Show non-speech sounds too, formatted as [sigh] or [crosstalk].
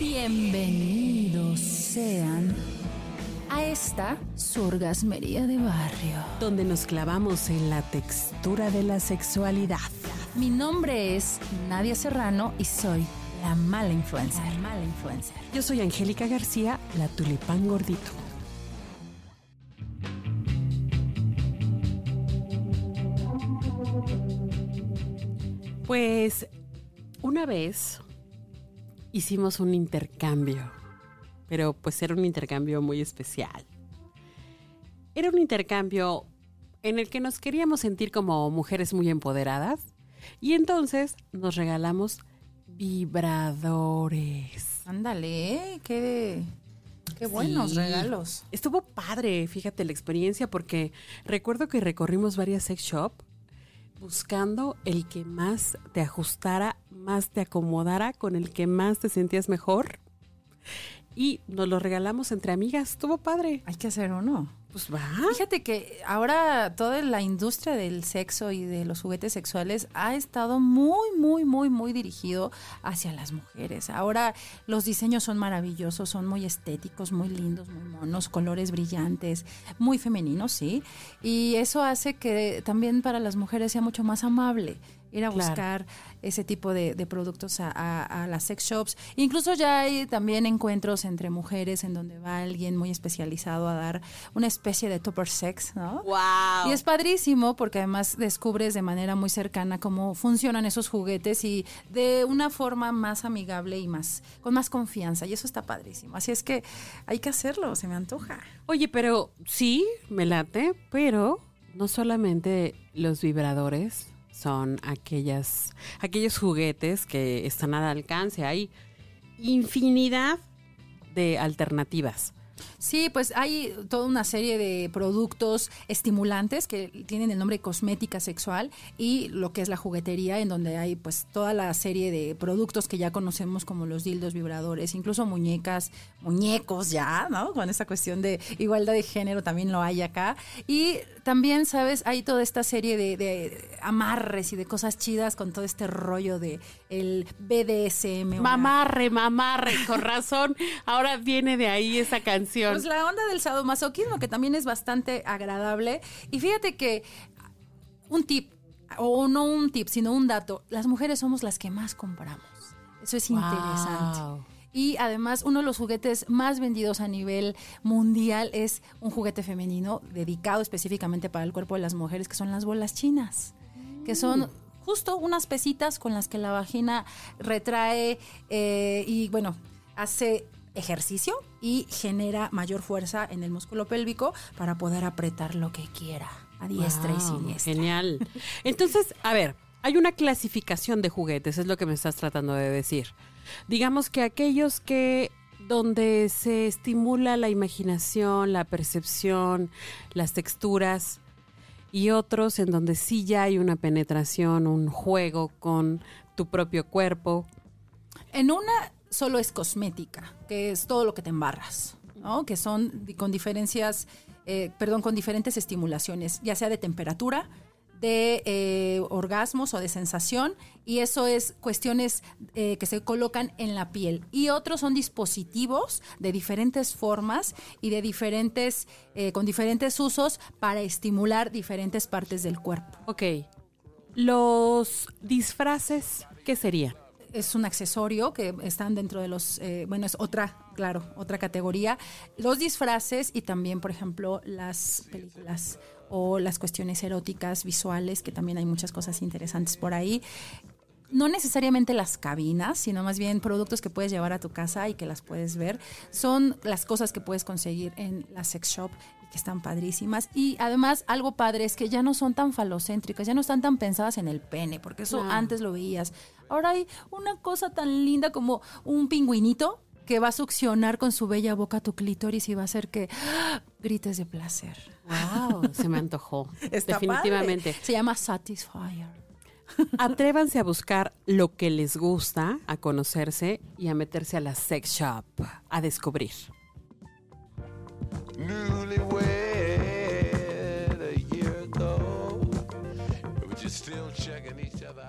Bienvenidos sean a esta surgasmería de barrio. donde nos clavamos en la textura de la sexualidad. Mi nombre es Nadia Serrano y soy la mala influencer. La mala influencer. Yo soy Angélica García, la tulipán gordito. Pues una vez hicimos un intercambio, pero pues era un intercambio muy especial. Era un intercambio en el que nos queríamos sentir como mujeres muy empoderadas y entonces nos regalamos vibradores. Ándale, qué, qué buenos Sí. regalos. Estuvo padre, fíjate la experiencia, porque recuerdo que recorrimos varias sex shop buscando el que más te ajustara, más te acomodara, con el que más te sentías mejor. Y nos lo regalamos entre amigas. Estuvo padre. Hay que hacer uno. Pues va. Fíjate que ahora toda la industria del sexo y de los juguetes sexuales ha estado muy, muy, muy, muy dirigido hacia las mujeres. Ahora los diseños son maravillosos, son muy estéticos, muy lindos, muy monos, colores brillantes, muy femeninos, sí. Y eso hace que también para las mujeres sea mucho más amable ir a Claro. buscar ese tipo de, de productos a, a- a las sex shops. Incluso ya hay también encuentros entre mujeres en donde va alguien muy especializado a dar una especie de topper sex, ¿no? ¡Wow! Y es padrísimo porque además descubres de manera muy cercana cómo funcionan esos juguetes y de una forma más amigable y más con más confianza y eso está padrísimo. Así es que hay que hacerlo, se me antoja. Oye, pero sí, me late, pero no solamente los vibradores son aquellas, aquellos juguetes que están al alcance. Hay infinidad de alternativas. Sí, pues hay toda una serie de productos estimulantes que tienen el nombre cosmética sexual y lo que es la juguetería, en donde hay pues toda la serie de productos que ya conocemos como los dildos vibradores, incluso muñecas, muñecos ya, ¿no? Con esa cuestión de igualdad de género también lo hay acá. Y también, ¿sabes? Hay toda esta serie de, de amarres y de cosas chidas con todo este rollo de el BDSM. Mamarre, mamarre, con razón. Ahora viene de ahí esa canción. Pues la onda del sadomasoquismo, que también es bastante agradable. Y fíjate que un tip, o no un tip, sino un dato, las mujeres somos las que más compramos. Eso es Wow. interesante. Y además, uno de los juguetes más vendidos a nivel mundial es un juguete femenino dedicado específicamente para el cuerpo de las mujeres, que son las bolas chinas, que son justo unas pesitas con las que la vagina retrae eh, y, bueno, hace ejercicio y genera mayor fuerza en el músculo pélvico para poder apretar lo que quiera a diestra y siniestra. Genial. Entonces, a ver, hay una clasificación de juguetes, es lo que me estás tratando de decir. Digamos que aquellos que donde se estimula la imaginación, la percepción, las texturas y otros en donde sí ya hay una penetración, un juego con tu propio cuerpo. En una solo es cosmética, que es todo lo que te embarras, ¿no? Que son con diferencias, eh, perdón, con diferentes estimulaciones, ya sea de temperatura, de eh, orgasmos o de sensación, y eso es cuestiones eh, que se colocan en la piel. Y otros son dispositivos de diferentes formas y de diferentes, eh, con diferentes usos para estimular diferentes partes del cuerpo. Ok. Los disfraces, ¿qué serían? es un accesorio que están dentro de los, eh, bueno, es otra, claro, otra categoría. Los disfraces y también, por ejemplo, las películas o las cuestiones eróticas, visuales, que también hay muchas cosas interesantes por ahí. No necesariamente las cabinas, sino más bien productos que puedes llevar a tu casa y que las puedes ver. Son las cosas que puedes conseguir en la sex shop y que están padrísimas. Y además, algo padre es que ya no son tan falocéntricas, ya no están tan pensadas en el pene, porque eso Claro. antes lo veías. Ahora hay una cosa tan linda como un pingüinito que va a succionar con su bella boca tu clítoris y va a hacer que grites de placer. Wow, se me antojó. [laughs] Está Definitivamente. padre. Se llama Satisfyer. [laughs] Atrévanse a buscar lo que les gusta, a conocerse y a meterse a la sex shop, a descubrir. Newlywed a year ago. We were just still checking each other